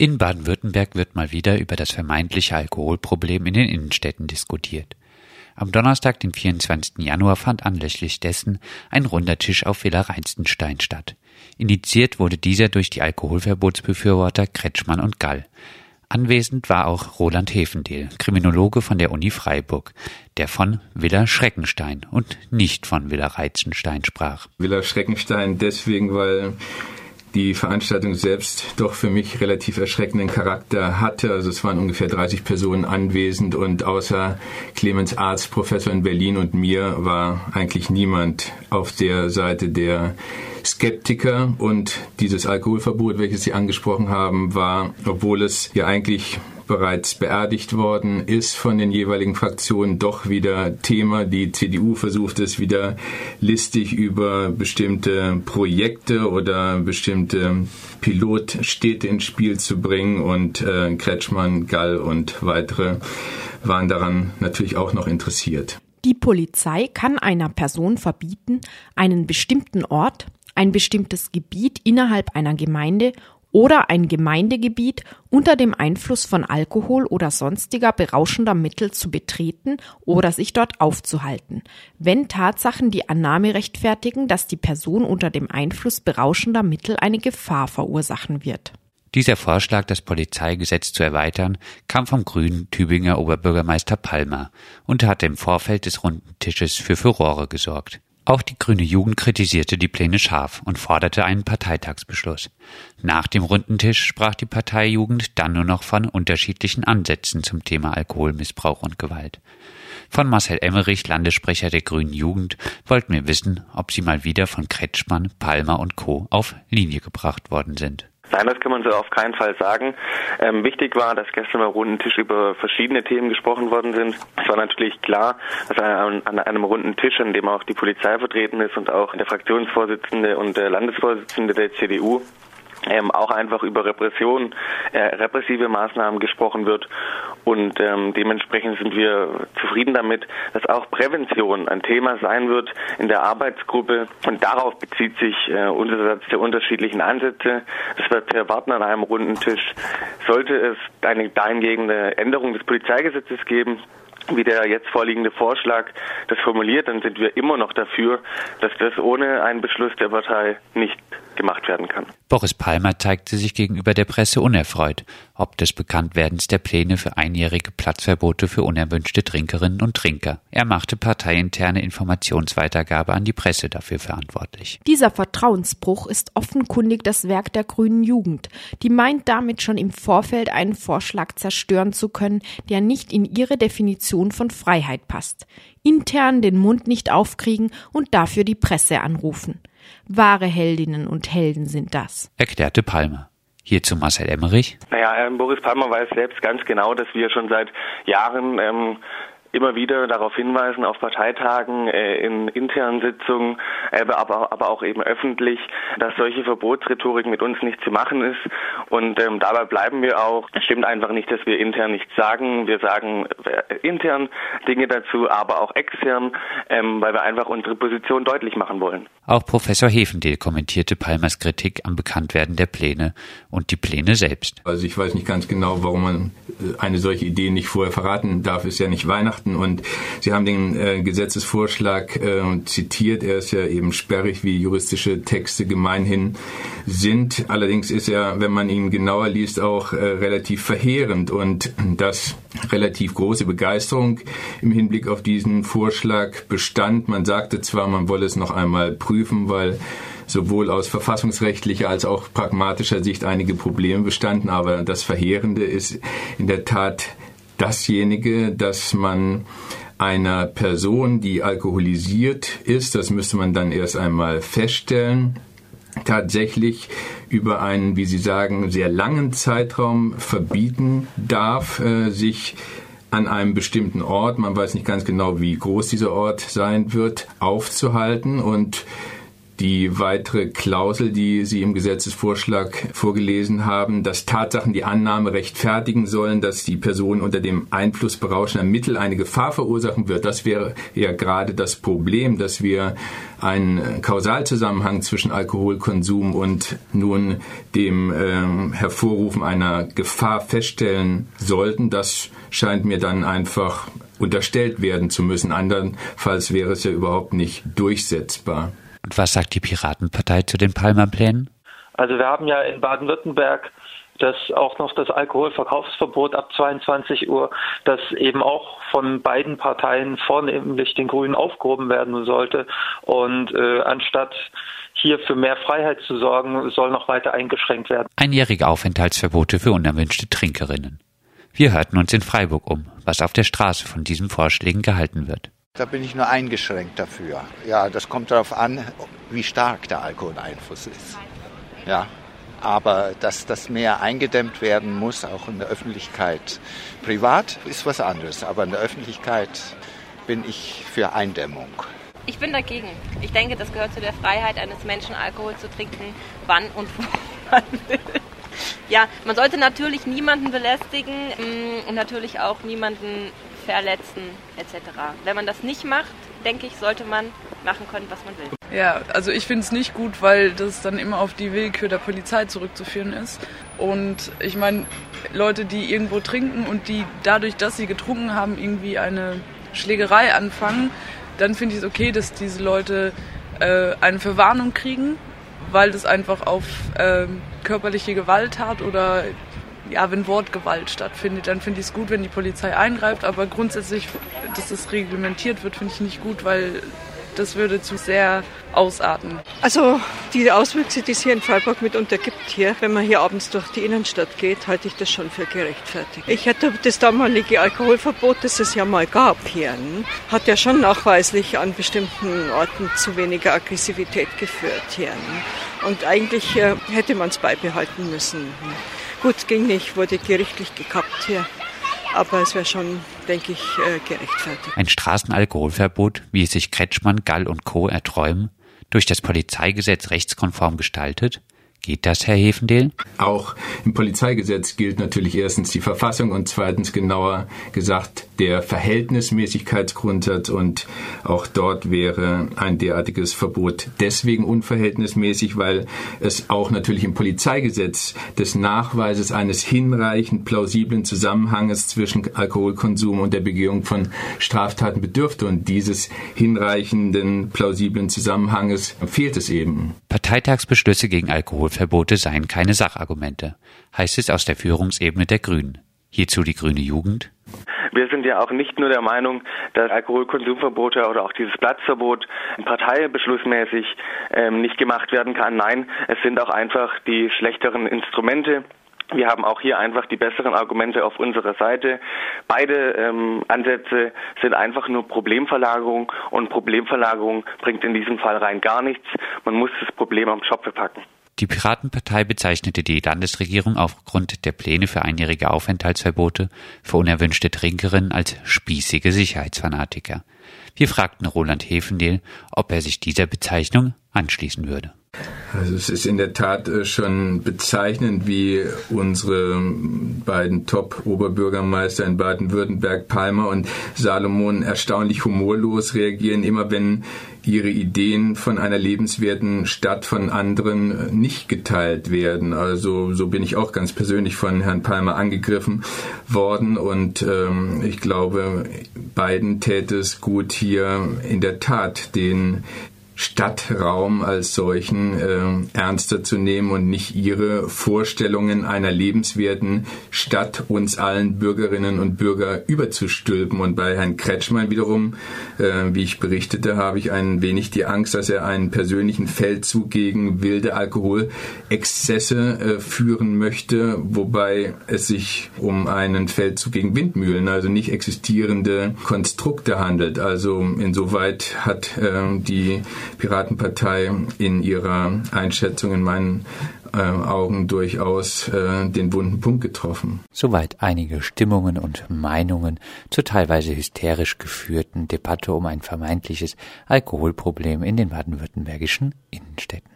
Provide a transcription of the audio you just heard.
In Baden-Württemberg wird mal wieder über das vermeintliche Alkoholproblem in den Innenstädten diskutiert. Am Donnerstag, den 24. Januar, fand anlässlich dessen ein runder Tisch auf Villa Reinstenstein statt. Initiiert wurde dieser durch die Alkoholverbotsbefürworter Kretschmann und Gall. Anwesend war auch Roland Hefendehl, Kriminologe von der Uni Freiburg, der von Villa Schreckenstein und nicht von Villa Reizenstein sprach. Villa Schreckenstein deswegen, weil die Veranstaltung selbst doch für mich relativ erschreckenden Charakter hatte. Also es waren ungefähr 30 Personen anwesend und außer Clemens Arzt, Professor in Berlin und mir war eigentlich niemand auf der Seite der Skeptiker und dieses Alkoholverbot, welches Sie angesprochen haben, war, obwohl es ja eigentlich bereits beerdigt worden ist von den jeweiligen Fraktionen, doch wieder Thema. Die CDU versucht es wieder listig über bestimmte Projekte oder bestimmte Pilotstädte ins Spiel zu bringen und äh, Kretschmann, Gall und weitere waren daran natürlich auch noch interessiert. Die Polizei kann einer Person verbieten, einen bestimmten Ort, ein bestimmtes Gebiet innerhalb einer Gemeinde oder ein Gemeindegebiet unter dem Einfluss von Alkohol oder sonstiger berauschender Mittel zu betreten oder sich dort aufzuhalten, wenn Tatsachen die Annahme rechtfertigen, dass die Person unter dem Einfluss berauschender Mittel eine Gefahr verursachen wird. Dieser Vorschlag, das Polizeigesetz zu erweitern, kam vom grünen Tübinger Oberbürgermeister Palmer und hatte im Vorfeld des runden Tisches für Furore gesorgt. Auch die grüne Jugend kritisierte die Pläne scharf und forderte einen Parteitagsbeschluss. Nach dem runden Tisch sprach die Parteijugend dann nur noch von unterschiedlichen Ansätzen zum Thema Alkoholmissbrauch und Gewalt. Von Marcel Emmerich, Landessprecher der Grünen Jugend, wollten wir wissen, ob sie mal wieder von Kretschmann, Palmer und Co. auf Linie gebracht worden sind. Nein, das kann man so auf keinen Fall sagen. Ähm, wichtig war, dass gestern am runden Tisch über verschiedene Themen gesprochen worden sind. Es war natürlich klar, dass an, an einem runden Tisch, an dem auch die Polizei vertreten ist und auch der Fraktionsvorsitzende und der Landesvorsitzende der CDU, ähm, auch einfach über Repression, äh, repressive Maßnahmen gesprochen wird. Und ähm, dementsprechend sind wir zufrieden damit, dass auch Prävention ein Thema sein wird in der Arbeitsgruppe. Und darauf bezieht sich äh, unser Satz der unterschiedlichen Ansätze. Das wird erwarten an einem runden Tisch. Sollte es eine dahingehende Änderung des Polizeigesetzes geben, wie der jetzt vorliegende Vorschlag das formuliert, dann sind wir immer noch dafür, dass das ohne einen Beschluss der Partei nicht gemacht werden kann. Boris Palmer zeigte sich gegenüber der Presse unerfreut, ob des Bekanntwerdens der Pläne für einjährige Platzverbote für unerwünschte Trinkerinnen und Trinker. Er machte parteiinterne Informationsweitergabe an die Presse dafür verantwortlich. Dieser Vertrauensbruch ist offenkundig das Werk der grünen Jugend, die meint damit schon im Vorfeld einen Vorschlag zerstören zu können, der nicht in ihre Definition von Freiheit passt. Intern den Mund nicht aufkriegen und dafür die Presse anrufen. Wahre Heldinnen und Helden sind das, erklärte Palmer. Hierzu Marcel Emmerich. Naja, ähm, Boris Palmer weiß selbst ganz genau, dass wir schon seit Jahren ähm, immer wieder darauf hinweisen, auf Parteitagen, äh, in internen Sitzungen, äh, aber, aber auch eben öffentlich, dass solche Verbotsrhetorik mit uns nicht zu machen ist. Und ähm, dabei bleiben wir auch. Es stimmt einfach nicht, dass wir intern nichts sagen. Wir sagen äh, intern Dinge dazu, aber auch extern, ähm, weil wir einfach unsere Position deutlich machen wollen. Auch Professor Hefendehl kommentierte Palmers Kritik am Bekanntwerden der Pläne und die Pläne selbst. Also ich weiß nicht ganz genau, warum man äh, eine solche Idee nicht vorher verraten darf. Ist ja nicht Weihnachten beachten. Und Sie haben den äh, Gesetzesvorschlag äh, zitiert. Er ist ja eben sperrig, wie juristische Texte gemeinhin sind. Allerdings ist er, wenn man ihn genauer liest, auch äh, relativ verheerend und dass relativ große Begeisterung im Hinblick auf diesen Vorschlag bestand. Man sagte zwar, man wolle es noch einmal prüfen, weil sowohl aus verfassungsrechtlicher als auch pragmatischer Sicht einige Probleme bestanden, aber das Verheerende ist in der Tat dasjenige, dass man einer Person, die alkoholisiert ist, das müsste man dann erst einmal feststellen, tatsächlich über einen, wie Sie sagen, sehr langen Zeitraum verbieten darf, äh, sich an einem bestimmten Ort, man weiß nicht ganz genau, wie groß dieser Ort sein wird, aufzuhalten und die weitere Klausel, die Sie im Gesetzesvorschlag vorgelesen haben, dass Tatsachen die Annahme rechtfertigen sollen, dass die Person unter dem Einfluss berauschender Mittel eine Gefahr verursachen wird. Das wäre ja gerade das Problem, dass wir einen Kausalzusammenhang zwischen Alkoholkonsum und nun dem äh, Hervorrufen einer Gefahr feststellen sollten. Das scheint mir dann einfach unterstellt werden zu müssen. Andernfalls wäre es ja überhaupt nicht durchsetzbar. Und was sagt die Piratenpartei zu den Palmer-Plänen? Also wir haben ja in Baden-Württemberg das auch noch das Alkoholverkaufsverbot ab 22 Uhr, das eben auch von beiden Parteien, vornehmlich den Grünen, aufgehoben werden sollte. Und äh, anstatt hier für mehr Freiheit zu sorgen, soll noch weiter eingeschränkt werden. Einjährige Aufenthaltsverbote für unerwünschte Trinkerinnen. Wir hörten uns in Freiburg um, was auf der Straße von diesen Vorschlägen gehalten wird. Da bin ich nur eingeschränkt dafür. Ja, das kommt darauf an, wie stark der Alkoholeinfluss ist. Ja, aber dass das mehr eingedämmt werden muss, auch in der Öffentlichkeit. Privat ist was anderes, aber in der Öffentlichkeit bin ich für Eindämmung. Ich bin dagegen. Ich denke, das gehört zu der Freiheit eines Menschen, Alkohol zu trinken, wann und wo man will. Ja, man sollte natürlich niemanden belästigen mm, und natürlich auch niemanden verletzen etc. Wenn man das nicht macht, denke ich, sollte man machen können, was man will. Ja, also ich finde es nicht gut, weil das dann immer auf die Willkür der Polizei zurückzuführen ist. Und ich meine, Leute, die irgendwo trinken und die dadurch, dass sie getrunken haben, irgendwie eine Schlägerei anfangen, dann finde ich es okay, dass diese Leute äh, eine Verwarnung kriegen, weil das einfach auf äh, körperliche Gewalt hat oder ja, wenn Wortgewalt stattfindet, dann finde ich es gut, wenn die Polizei eingreift. Aber grundsätzlich, dass das reglementiert wird, finde ich nicht gut, weil das würde zu sehr ausarten. Also die Auswüchse, die es hier in Freiburg mitunter gibt hier, wenn man hier abends durch die Innenstadt geht, halte ich das schon für gerechtfertigt. Ich hätte das damalige Alkoholverbot, das es ja mal gab hier, hat ja schon nachweislich an bestimmten Orten zu weniger Aggressivität geführt hier. Und eigentlich äh, hätte man es beibehalten müssen. Gut, ging nicht, wurde gerichtlich gekappt hier. Aber es wäre schon, denke ich, äh, gerechtfertigt. Ein Straßenalkoholverbot, wie es sich Kretschmann, Gall und Co. erträumen, durch das Polizeigesetz rechtskonform gestaltet, Geht das, Herr Hefendel? Auch im Polizeigesetz gilt natürlich erstens die Verfassung und zweitens genauer gesagt der Verhältnismäßigkeitsgrundsatz und auch dort wäre ein derartiges Verbot deswegen unverhältnismäßig, weil es auch natürlich im Polizeigesetz des Nachweises eines hinreichend plausiblen Zusammenhanges zwischen Alkoholkonsum und der Begehung von Straftaten bedürfte und dieses hinreichenden plausiblen Zusammenhanges fehlt es eben. Parteitagsbeschlüsse gegen Alkoholverbote seien keine Sachargumente, heißt es aus der Führungsebene der Grünen. Hierzu die grüne Jugend. Wir sind ja auch nicht nur der Meinung, dass Alkoholkonsumverbote oder auch dieses Platzverbot parteibeschlussmäßig ähm, nicht gemacht werden kann. Nein, es sind auch einfach die schlechteren Instrumente, wir haben auch hier einfach die besseren Argumente auf unserer Seite. Beide ähm, Ansätze sind einfach nur Problemverlagerung und Problemverlagerung bringt in diesem Fall rein gar nichts. Man muss das Problem am Schopfe packen. Die Piratenpartei bezeichnete die Landesregierung aufgrund der Pläne für einjährige Aufenthaltsverbote für unerwünschte Trinkerinnen als spießige Sicherheitsfanatiker. Wir fragten Roland Hefendel, ob er sich dieser Bezeichnung anschließen würde. Also es ist in der Tat äh, schon bezeichnend, wie unsere beiden Top-Oberbürgermeister in Baden-Württemberg, Palmer und Salomon, erstaunlich humorlos reagieren, immer wenn ihre Ideen von einer lebenswerten Stadt von anderen nicht geteilt werden. Also so bin ich auch ganz persönlich von Herrn Palmer angegriffen worden und ähm, ich glaube, beiden täte es gut, hier in der Tat den Stadtraum als solchen äh, ernster zu nehmen und nicht ihre Vorstellungen einer lebenswerten Stadt uns allen Bürgerinnen und Bürger überzustülpen. Und bei Herrn Kretschmann wiederum, äh, wie ich berichtete, habe ich ein wenig die Angst, dass er einen persönlichen Feldzug gegen wilde Alkoholexzesse äh, führen möchte, wobei es sich um einen Feldzug gegen Windmühlen, also nicht existierende Konstrukte handelt. Also insoweit hat äh, die Piratenpartei in ihrer Einschätzung in meinen äh, Augen durchaus äh, den wunden Punkt getroffen. Soweit einige Stimmungen und Meinungen zur teilweise hysterisch geführten Debatte um ein vermeintliches Alkoholproblem in den baden-württembergischen Innenstädten.